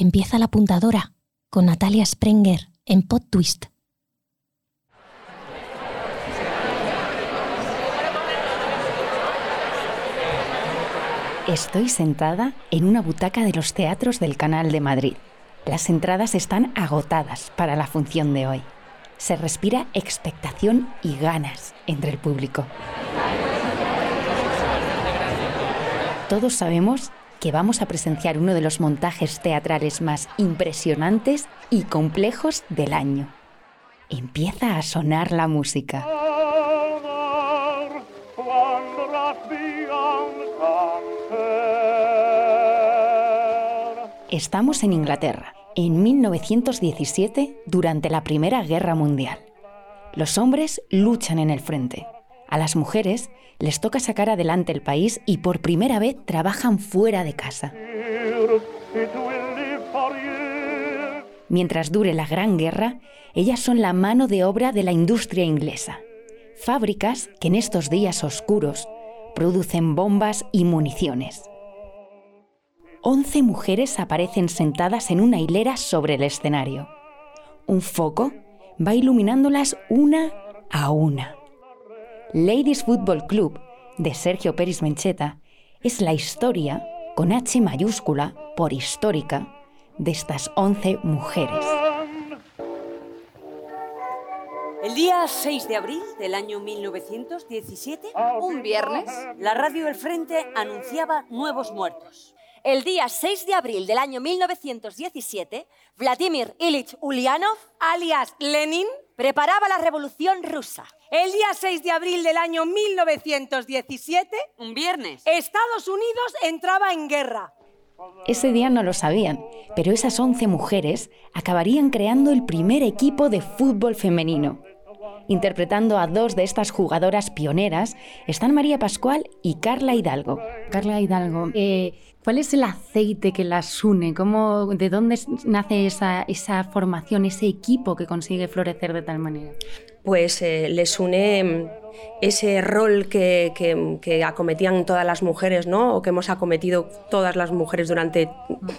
empieza la puntadora con Natalia Sprenger en Pod Twist. Estoy sentada en una butaca de los teatros del Canal de Madrid. Las entradas están agotadas para la función de hoy. Se respira expectación y ganas entre el público. Todos sabemos que vamos a presenciar uno de los montajes teatrales más impresionantes y complejos del año. Empieza a sonar la música. Estamos en Inglaterra, en 1917, durante la Primera Guerra Mundial. Los hombres luchan en el frente. A las mujeres les toca sacar adelante el país y por primera vez trabajan fuera de casa. Mientras dure la Gran Guerra, ellas son la mano de obra de la industria inglesa. Fábricas que en estos días oscuros producen bombas y municiones. Once mujeres aparecen sentadas en una hilera sobre el escenario. Un foco va iluminándolas una a una. Ladies Football Club, de Sergio Pérez Mencheta, es la historia, con H mayúscula, por histórica, de estas once mujeres. El día 6 de abril del año 1917, un viernes, la radio del Frente anunciaba nuevos muertos. El día 6 de abril del año 1917, Vladimir Ilich Ulyanov, alias Lenin, preparaba la revolución rusa. El día 6 de abril del año 1917, un viernes, Estados Unidos entraba en guerra. Ese día no lo sabían, pero esas 11 mujeres acabarían creando el primer equipo de fútbol femenino. Interpretando a dos de estas jugadoras pioneras están María Pascual y Carla Hidalgo. Carla Hidalgo, eh, ¿cuál es el aceite que las une? ¿Cómo, ¿De dónde nace esa, esa formación, ese equipo que consigue florecer de tal manera? pues eh, les une mm, ese rol que, que- que acometían todas las mujeres, ¿no? o que hemos acometido todas las mujeres durante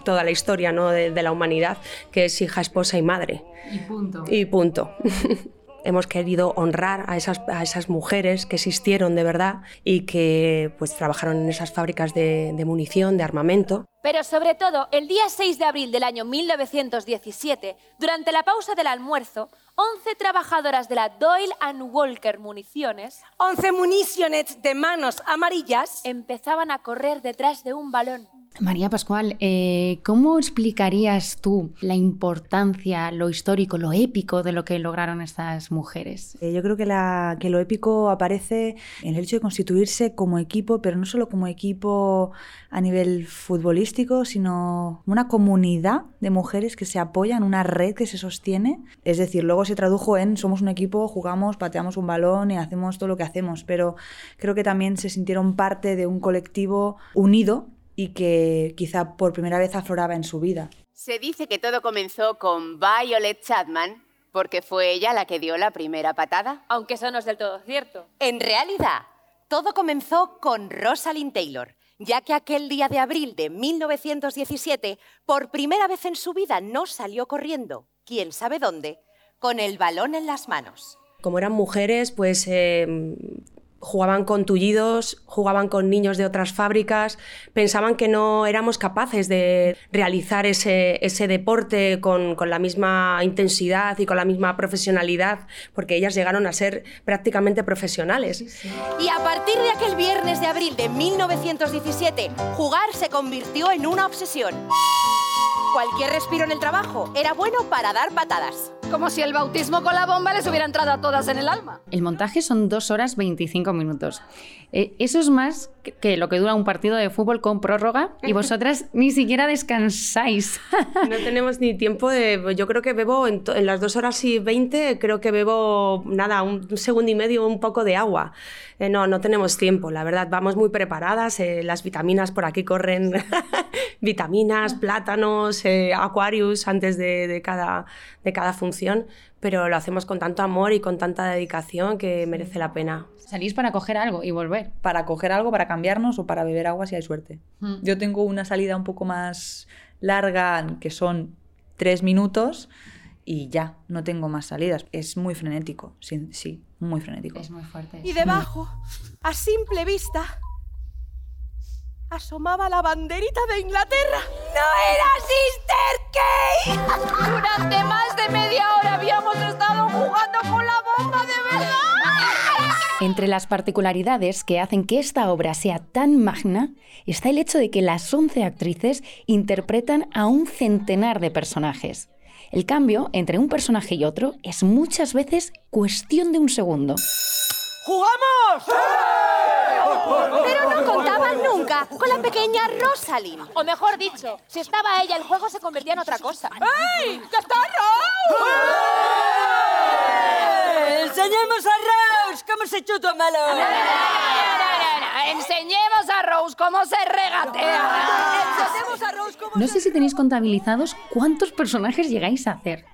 toda la historia ¿no? de, de la humanidad, que es hija, esposa y madre. Y punto. Y punto. Hemos querido honrar a esas, a esas mujeres que existieron de verdad y que pues, trabajaron en esas fábricas de, de munición, de armamento. Pero sobre todo, el día 6 de abril del año 1917, durante la pausa del almuerzo, 11 trabajadoras de la Doyle and Walker Municiones 11 municiones de manos amarillas empezaban a correr detrás de un balón. María Pascual, eh, ¿cómo explicarías tú la importancia, lo histórico, lo épico de lo que lograron estas mujeres? Eh, Yo creo que, la- que lo épico aparece en el hecho de constituirse como equipo, pero no solo como equipo a nivel futbolístico, sino una comunidad de mujeres que se apoyan, una red que se sostiene. Es decir, luego se tradujo en somos un equipo, jugamos, pateamos un balón y hacemos todo lo que hacemos, pero creo que también se sintieron parte de un colectivo unido y que quizá por primera vez afloraba en su vida. Se dice que todo comenzó con Violet Chapman, porque fue ella la que dio la primera patada. Aunque eso no es del todo cierto. En realidad, todo comenzó con Rosalind Taylor, ya que aquel día de abril de 1917, por primera vez en su vida no salió corriendo, quién sabe dónde, con el balón en las manos. Como eran mujeres, pues eh, jugaban con tullidos, jugaban con niños de otras fábricas, pensaban que no éramos capaces de realizar ese, ese deporte con, con la misma intensidad y con la misma profesionalidad, porque ellas llegaron a ser prácticamente profesionales. Y a partir de aquel viernes de abril de 1917, jugar se convirtió en una obsesión. Cualquier respiro en el trabajo era bueno para dar patadas. Como si el bautismo con la bomba les hubiera entrado a todas en el alma. El montaje son 2 horas 25 minutos. Eh, eso es más que- lo que dura un partido de fútbol con prórroga y vosotras ni siquiera descansáis. No tenemos ni tiempo de... Yo creo que bebo en, en las dos horas y veinte, creo que bebo nada, un, un segundo y medio, un poco de agua. Eh, no, no tenemos tiempo, la verdad. Vamos muy preparadas, eh, las vitaminas por aquí corren. vitaminas, plátanos, eh, Aquarius antes de, de cada, de cada función, pero lo hacemos con tanto amor y con tanta dedicación que merece la pena. Salís para coger algo y volver. Para coger algo, para cambiarnos o para beber agua si hay suerte. Mm. Yo tengo una salida un poco más larga, que son tres minutos, y ya, no tengo más salidas. Es muy frenético, sí, sí muy frenético. Es muy fuerte. Y debajo, a simple vista, asomaba la banderita de Inglaterra. ¡No era Sister Kate! Durante más de media hora habíamos estado jugando con la bomba de verdad. Entre las particularidades que hacen que esta obra sea tan magna está el hecho de que las 11 actrices interpretan a un centenar de personajes. El cambio entre un personaje y otro es muchas veces cuestión de un segundo. ¡Jugamos! Pero no con la pequeña Rosalind. O mejor dicho, si estaba ella, el juego se convertía en otra cosa. ¡Ey! ¡Ya está Rose! ¡Enseñemos a Rose cómo se chuta un balón! Enseñemos a Rose cómo se regatea. Enseñemos a Rose cómo No sé si tenéis contabilizados cuántos personajes llegáis a hacer.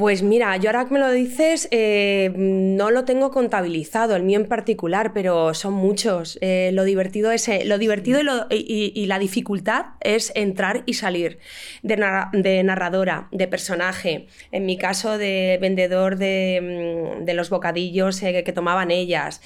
Pues mira, yo ahora que me lo dices, eh, no lo tengo contabilizado, el mío en particular, pero son muchos. Eh, lo divertido es eh, lo divertido y, lo- y- y la dificultad es entrar y salir de, narra- de narradora, de personaje. En mi caso, de vendedor de, mm, de los bocadillos eh, que tomaban ellas.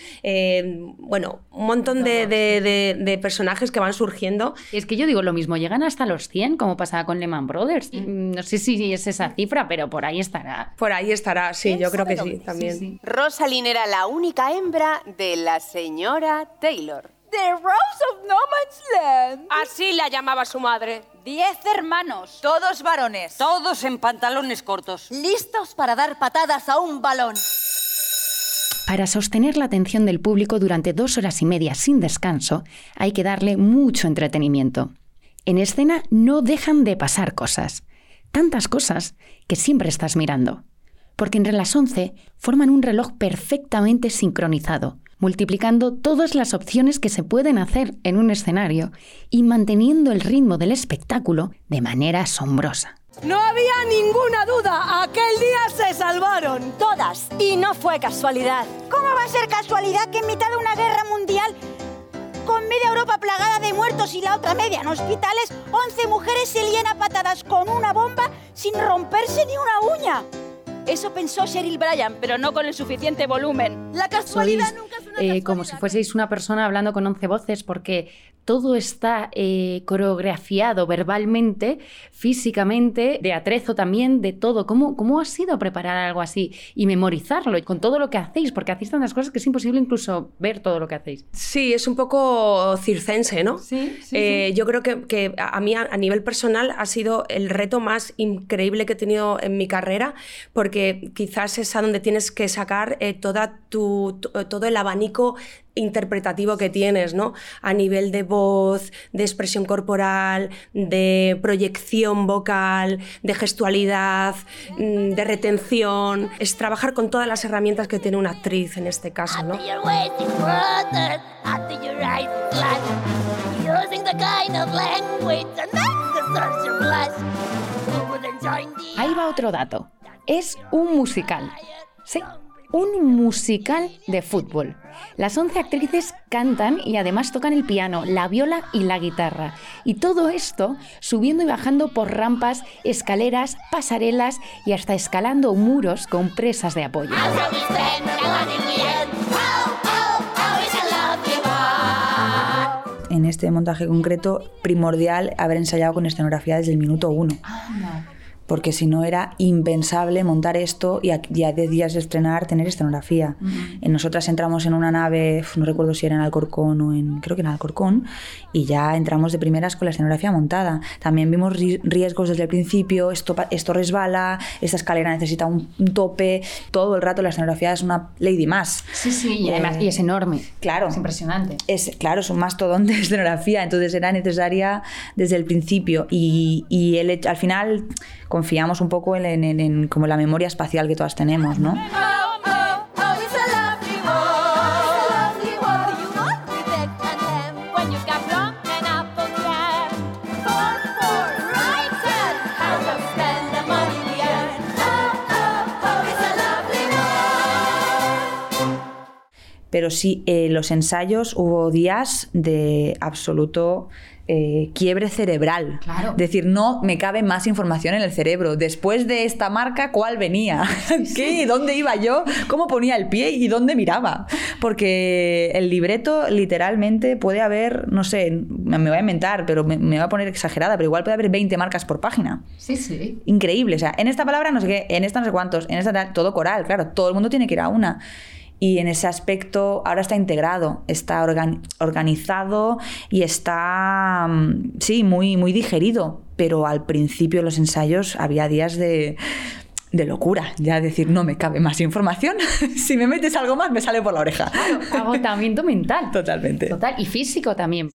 Bueno, un montón de, de- personajes que van surgiendo. Es que yo digo lo mismo, llegan hasta los 100, como pasaba con Lehman Brothers. Mm, No sé si es esa cifra, pero por ahí estará. Por ahí estará, sí, yo creo que sí, también. Rosalind era la única hembra de la señora Taylor. The Rose of No Man's Land. Así la llamaba su madre. Diez hermanos. Todos varones. Todos en pantalones cortos. Listos para dar patadas a un balón. Para sostener la atención del público durante dos horas y media sin descanso, hay que darle mucho entretenimiento. En escena no dejan de pasar cosas. Tantas cosas que siempre estás mirando. Porque entre las 11 forman un reloj perfectamente sincronizado, multiplicando todas las opciones que se pueden hacer en un escenario y manteniendo el ritmo del espectáculo de manera asombrosa. No había ninguna duda. Aquel día se salvaron. Todas. Y no fue casualidad. ¿Cómo va a ser casualidad que en mitad de una guerra mundial, con media Europa plagada de muertos y la otra media en hospitales, 11 mujeres se lían a patadas con una bomba sin romperse ni una uña? Eso pensó Cheryl Bryan, pero no con el suficiente volumen. La casualidad Sois nunca es una eh, casualidad. como si fueseis una persona hablando con 11 voces, porque todo está eh, coreografiado verbalmente, físicamente, de atrezo también, de todo. ¿Cómo, ¿Cómo ha sido preparar algo así y memorizarlo con todo lo que hacéis? Porque hacéis tantas cosas que es imposible incluso ver todo lo que hacéis. Sí, es un poco circense, ¿no? Sí, sí, Eh, Yo creo que, a mí, a, a nivel personal, ha sido el reto más increíble que he tenido en mi carrera, porque quizás es a donde tienes que sacar eh, toda tu, tu- todo el abanico interpretativo que tienes, ¿no? A nivel de voz, de expresión corporal, de proyección vocal, de gestualidad, mm, de retención. Es trabajar con todas las herramientas que tiene una actriz en este caso, ¿no? Ahí va otro dato. Es un musical. Sí, un musical de fútbol. Las 11 actrices cantan y además tocan el piano, la viola y la guitarra. Y todo esto subiendo y bajando por rampas, escaleras, pasarelas y hasta escalando muros con presas de apoyo. En este montaje concreto, primordial haber ensayado con escenografía desde el minuto uno. Porque si no era impensable montar esto y a día de días de estrenar tener escenografía. En nosotras entramos en una nave, no recuerdo si era en Alcorcón o en, creo que en Alcorcón, y ya entramos de primeras con la escenografía montada. También vimos ri- riesgos desde el principio, esto, esto resbala, esta escalera necesita un, un tope, todo el rato la escenografía es una lady más. Sí, sí, y además y es enorme. Claro. Es impresionante. Es, claro, es un mastodón de escenografía, entonces era necesaria desde el principio. Y, y el al final confiamos un poco en, como la memoria espacial que todas tenemos, ¿no? Pero sí, eh, los ensayos hubo días de absoluto eh, quiebre cerebral. Claro. Decir, no me cabe más información en el cerebro. Después de esta marca, ¿cuál venía? ¿Qué? ¿Dónde iba yo? ¿Cómo ponía el pie y dónde miraba? Porque el libreto literalmente puede haber, no sé, me voy a inventar, pero me, me voy a poner exagerada, pero igual puede haber 20 marcas por página. Sí, sí. Increíble. O sea, en esta palabra no sé qué, en esta no sé cuántos, en esta todo coral, claro, todo el mundo tiene que ir a una. Y en ese aspecto ahora está integrado, está organ- organizado y está, mm, sí, muy, muy digerido. Pero al principio de los ensayos había días de, de locura. Ya decir, no me cabe más información. si me metes algo más, me sale por la oreja. Agotamiento mental. Totalmente. Total. Y físico también.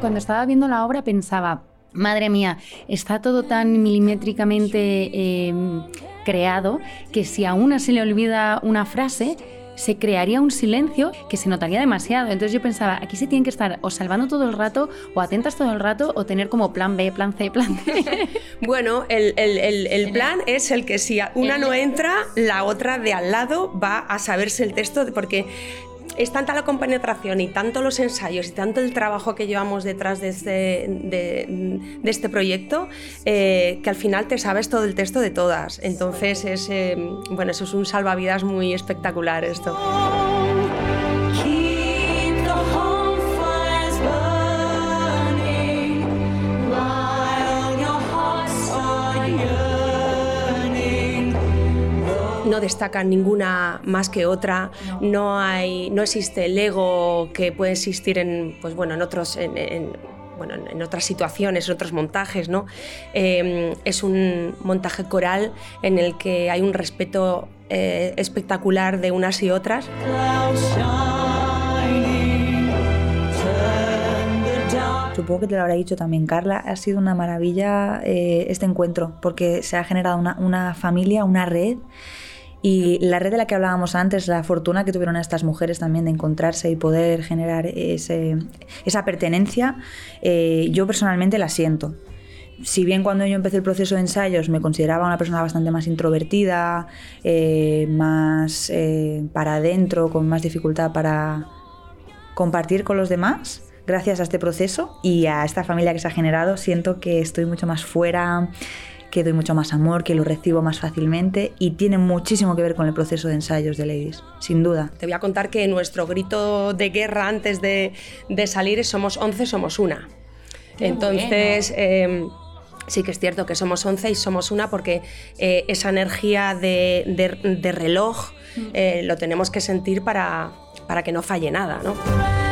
Cuando estaba viendo la obra pensaba, madre mía, está todo tan milimétricamente eh, creado que si a una se le olvida una frase, se crearía un silencio que se notaría demasiado. Entonces yo pensaba, aquí se tienen que estar o salvando todo el rato, o atentas todo el rato, o tener como plan B, plan C, plan D. Bueno, el, el- el- el plan es el que si una no entra, la otra de al lado va a saberse el texto, porque es tanta la compenetración y tanto los ensayos y tanto el trabajo que llevamos detrás de este, de, este proyecto eh, que al final te sabes todo el texto de todas. Entonces, es, eh, bueno, eso es un salvavidas muy espectacular esto. Destacan ninguna más que otra, no, hay, no existe el ego que puede existir en, pues bueno, en otros... en- en- bueno, en- otras situaciones, en otros montajes, ¿no? Eh, es un montaje coral en el que hay un respeto eh, espectacular de unas y otras. Supongo que te lo habrá dicho también Carla, ha sido una maravilla eh, este encuentro, porque se ha generado una, una familia, una red, y la red de la que hablábamos antes, la fortuna que tuvieron estas mujeres también de encontrarse y poder generar esa pertenencia, eh, yo personalmente la siento. Si bien cuando yo empecé el proceso de ensayos me consideraba una persona bastante más introvertida, eh, más eh, para adentro, con más dificultad para, compartir con los demás gracias a este proceso y a esta familia que se ha generado. Siento que estoy mucho más fuera, que doy mucho más amor, que lo recibo más fácilmente y tiene muchísimo que ver con el proceso de ensayos de Ladies, sin duda. Te voy a contar que nuestro grito de guerra antes de, de salir es somos 11, somos una. Qué Entonces, eh, sí que es cierto que somos 11 y somos una porque eh, esa energía de, de- de reloj eh, lo tenemos que sentir para, para que no falle nada, ¿no?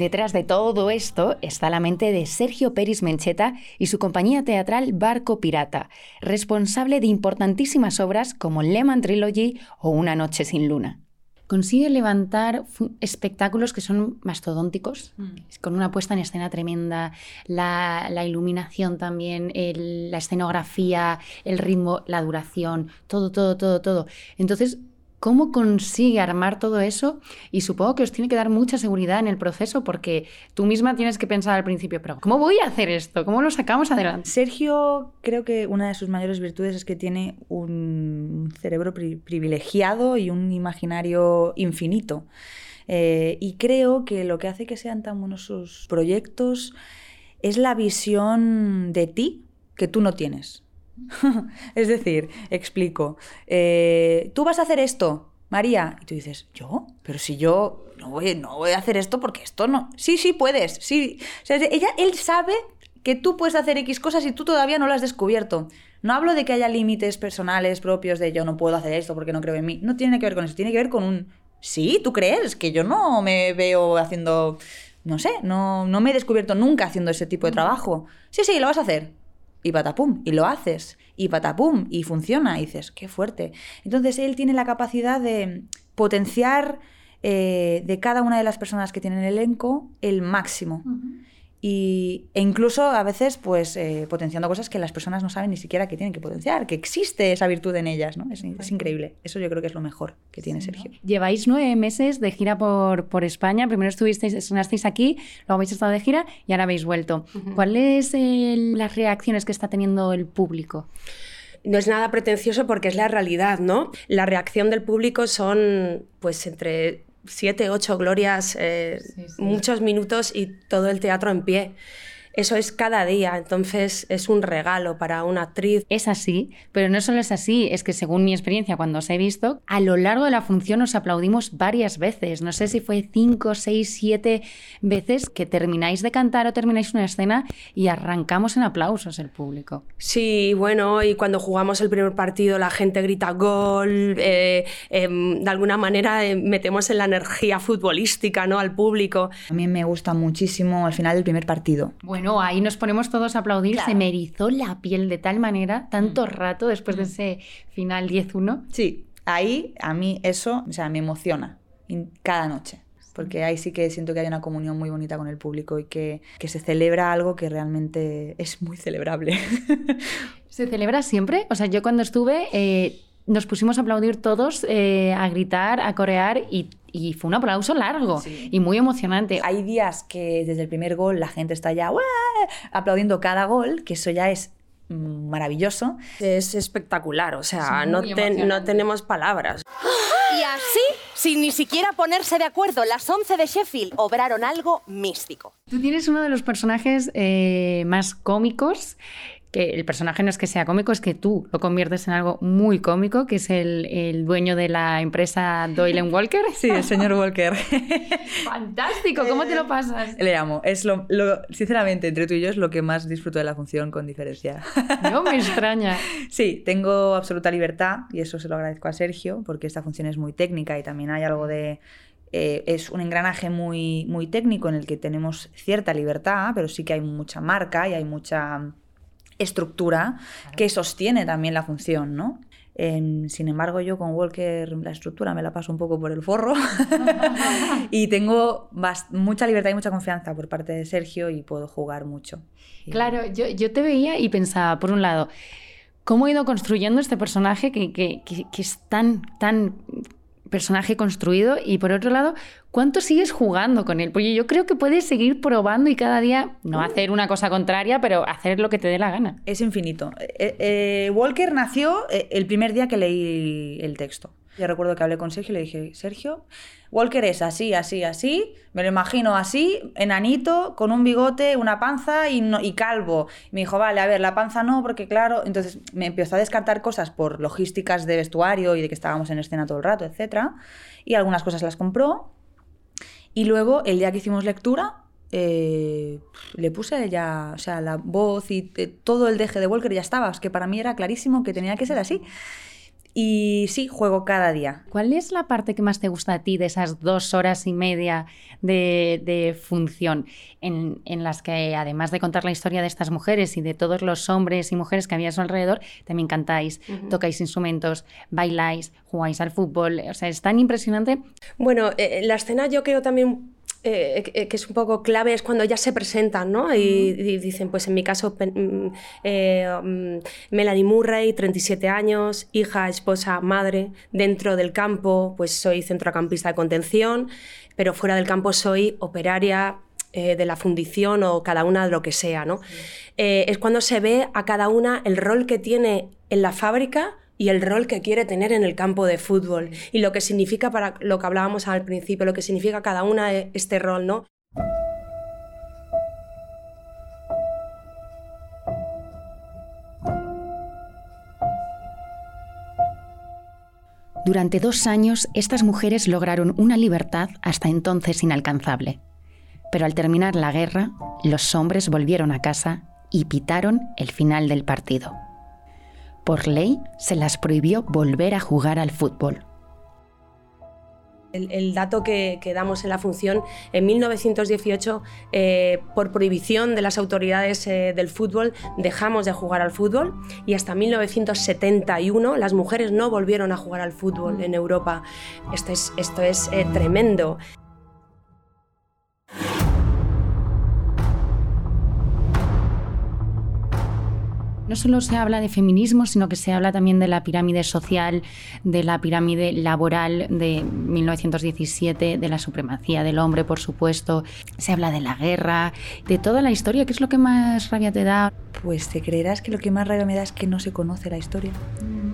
Detrás de todo esto está la mente de Sergio Peris Mencheta y su compañía teatral Barco Pirata, responsable de importantísimas obras como Lehman Trilogy o Una noche sin luna. Consigue levantar espectáculos que son mastodónticos, con una puesta en escena tremenda, la, la iluminación también, el- la escenografía, el ritmo, la duración, todo, todo, todo, todo. Entonces, ¿cómo consigue armar todo eso? Y supongo que os tiene que dar mucha seguridad en el proceso porque tú misma tienes que pensar al principio, pero ¿cómo voy a hacer esto? ¿Cómo lo sacamos adelante? Sergio creo que una de sus mayores virtudes es que tiene un cerebro pri- privilegiado y un imaginario infinito. Eh, y creo que lo que hace que sean tan buenos sus proyectos es la visión de ti que tú no tienes. es decir, explico, eh, tú vas a hacer esto, María, y tú dices, ¿yo? Pero si yo no voy, no voy a hacer esto porque esto no... Sí, sí, puedes, sí. O sea, ella, él sabe que tú puedes hacer X cosas y tú todavía no lo has descubierto. No hablo de que haya límites personales propios de yo no puedo hacer esto porque no creo en mí. No tiene que ver con eso, tiene que ver con un... Sí, tú crees que yo no me veo haciendo... No sé, no, no me he descubierto nunca haciendo ese tipo de trabajo. Sí, sí, lo vas a hacer y patapum, y lo haces, y patapum, y funciona, y dices, qué fuerte. Entonces él tiene la capacidad de potenciar eh, de cada una de las personas que tienen el elenco el máximo. Y, e incluso a veces pues eh, potenciando cosas que las personas no saben ni siquiera que tienen que potenciar, que existe esa virtud en ellas, ¿no? Es, es increíble. Eso yo creo que es lo mejor que tiene Sergio. Lleváis nueve meses de gira por, por España. Primero estuvisteis, estrenasteis aquí, luego habéis estado de gira y ahora habéis vuelto. ¿Cuáles son las reacciones que está teniendo el público? no es nada pretencioso porque es la realidad, ¿no? La reacción del público son pues entre siete, ocho glorias, eh, muchos minutos y todo el teatro en pie. Eso es cada día, entonces es un regalo para una actriz. Es así, pero no solo es así, es que según mi experiencia cuando os he visto, a lo largo de la función os aplaudimos varias veces. No sé si fue cinco, seis, siete veces que termináis de cantar o termináis una escena y arrancamos en aplausos el público. Sí, bueno, y cuando jugamos el primer partido la gente grita gol, eh, eh, de alguna manera eh, metemos en la energía futbolística ¿no? al público. A mí me gusta muchísimo al final del primer partido. Bueno, ahí nos ponemos todos a aplaudir. Se me erizó la piel de tal manera, tanto rato después de ese final 10-1. Sí, ahí a mí eso, o sea, me emociona cada noche. Porque ahí sí que siento que hay una comunión muy bonita con el público y que, que se celebra algo que realmente es muy celebrable. ¿Se celebra siempre? O sea, yo cuando estuve eh, nos pusimos a aplaudir todos, eh, a gritar, a corear y, y fue un aplauso largo y muy emocionante. Hay días que desde el primer gol la gente está ya "¡Uah!", aplaudiendo cada gol, que eso ya es maravilloso. Es espectacular, o sea, Es no, te- no tenemos palabras. Y así, sin ni siquiera ponerse de acuerdo, las 11 de Sheffield obraron algo místico. Tú tienes uno de los personajes eh, más cómicos, que el personaje no es que sea cómico, es que tú lo conviertes en algo muy cómico, que es el, el dueño de la empresa Doyle Walker. Sí, el señor Walker. Fantástico, ¿cómo te lo pasas? Le amo. Es lo, lo- sinceramente, entre tú y yo es lo que más disfruto de la función con diferencia. No me extraña. Sí, tengo absoluta libertad y eso se lo agradezco a Sergio porque esta función es muy técnica y también hay algo de... eh, es un engranaje muy, muy técnico en el que tenemos cierta libertad, pero sí que hay mucha marca y hay mucha estructura que sostiene también la función, ¿no? Sin embargo, yo con Walker la estructura me la paso un poco por el forro y tengo mucha libertad y mucha confianza por parte de Sergio y puedo jugar mucho. Claro, yo, yo te veía y pensaba, por un lado, ¿cómo he ido construyendo este personaje que, que- que- que es tan, tan personaje construido? Y por otro lado, ¿cuánto sigues jugando con él? Porque yo creo que puedes seguir probando y cada día no hacer una cosa contraria, pero hacer lo que te dé la gana. Es infinito. Eh, eh, Walker nació eh, el primer día que leí el texto. Yo recuerdo que hablé con Sergio y le dije, Sergio, Walker es así, así, así, me lo imagino así, enanito, con un bigote, una panza y, no- y calvo. Y me dijo, vale, a ver, la panza no, porque claro, entonces me empezó a descartar cosas por logísticas de vestuario y de que estábamos en escena todo el rato, etc. Y algunas cosas las compró. Y luego, el día que hicimos lectura, eh, le puse ya, o sea, la voz y eh, todo el deje de Walker ya estaba. Es que para mí era clarísimo que tenía que ser así. Y sí, juego cada día. ¿Cuál es la parte que más te gusta a ti de esas dos horas y media de, de función en, en las que, además de contar la historia de estas mujeres y de todos los hombres y mujeres que había a su alrededor, también cantáis, tocáis instrumentos, bailáis, jugáis al fútbol? O sea, es tan impresionante. Bueno, eh, la escena yo creo también eh, que que es un poco clave es cuando ya se presentan, ¿no? Y, y dicen, pues en mi caso, mm, eh, mm, Melanie Murray, 37 años, hija, esposa, madre, dentro del campo, pues soy centrocampista de contención, pero fuera del campo soy operaria eh, de la fundición o cada una de lo que sea, ¿no? Eh, es cuando se ve a cada una el rol que tiene en la fábrica y el rol que quiere tener en el campo de fútbol y lo que significa para lo que hablábamos al principio, lo que significa cada una este rol, ¿no? Durante dos años, estas mujeres lograron una libertad hasta entonces inalcanzable. Pero al terminar la guerra, los hombres volvieron a casa y pitaron el final del partido. Por ley, se las prohibió volver a jugar al fútbol. El, dato que, que damos en la función, en 1918, eh, por prohibición de las autoridades eh, del fútbol, dejamos de jugar al fútbol y hasta 1971 las mujeres no volvieron a jugar al fútbol en Europa. Esto es, esto es eh, tremendo. No solo se habla de feminismo, sino que se habla también de la pirámide social, de la pirámide laboral de 1917, de la supremacía del hombre, por supuesto. Se habla de la guerra, de toda la historia. ¿Qué es lo que más rabia te da? Pues te creerás que lo que más rabia me da es que no se conoce la historia.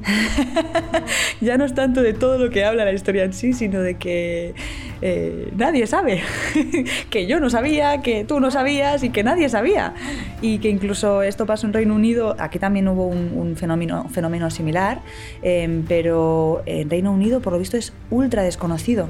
ya no es tanto de todo lo que habla la historia en sí, sino de que eh, nadie sabe. que yo no sabía, que tú no sabías y que nadie sabía. Y que incluso esto pasó en Reino Unido, aquí también hubo un, fenómeno, similar, eh, pero en Reino Unido por lo visto es ultra desconocido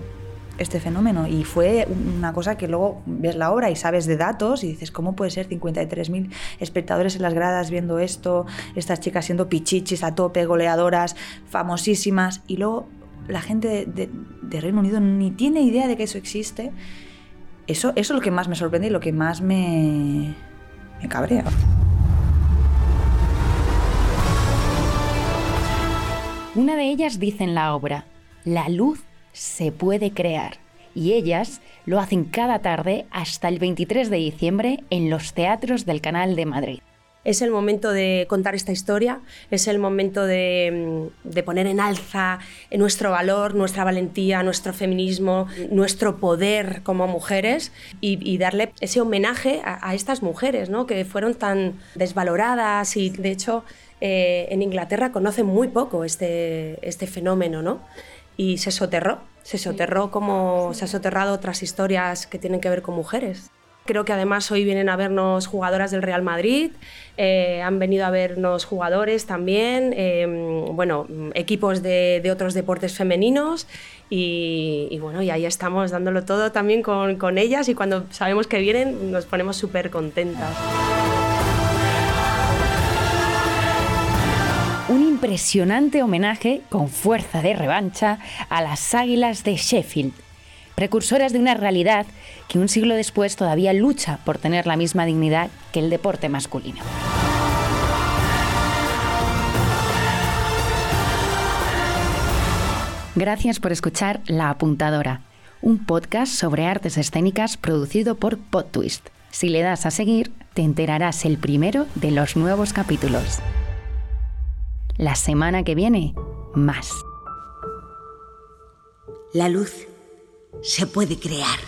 este fenómeno y fue una cosa que luego ves la obra y sabes de datos y dices, ¿cómo puede ser 53.000 espectadores en las gradas viendo esto, estas chicas siendo pichichis a tope, goleadoras, famosísimas y luego la gente de, de- Reino Unido ni tiene idea de que eso existe? Eso, eso es lo que más me sorprende y lo que más me, me cabrea. Una de ellas dice en la obra, la luz se puede crear. Y ellas lo hacen cada tarde hasta el 23 de diciembre en los teatros del Canal de Madrid. Es el momento de contar esta historia, es el momento de, mm, poner en alza nuestro valor, nuestra valentía, nuestro feminismo, nuestro poder como mujeres y, darle ese homenaje a, a estas mujeres ¿no? que fueron tan desvaloradas y de hecho eh, en Inglaterra conocen muy poco este, este fenómeno ¿no? Y se soterró, se soterró como se ha soterrado otras historias que tienen que ver con mujeres. Creo que además hoy vienen a vernos jugadoras del Real Madrid, eh, han venido a vernos jugadores también, eh, bueno, equipos de, de otros deportes femeninos y, y bueno, y ahí estamos dándolo todo también con, con ellas y cuando sabemos que vienen nos ponemos súper contentas. Impresionante homenaje con fuerza de revancha a las águilas de Sheffield, precursoras de una realidad que un siglo después todavía lucha por tener la misma dignidad que el deporte masculino. Gracias por escuchar La Apuntadora, un podcast sobre artes escénicas producido por PodTwist. Si le das a seguir, te enterarás el primero de los nuevos capítulos. La semana que viene, más. La luz se puede crear.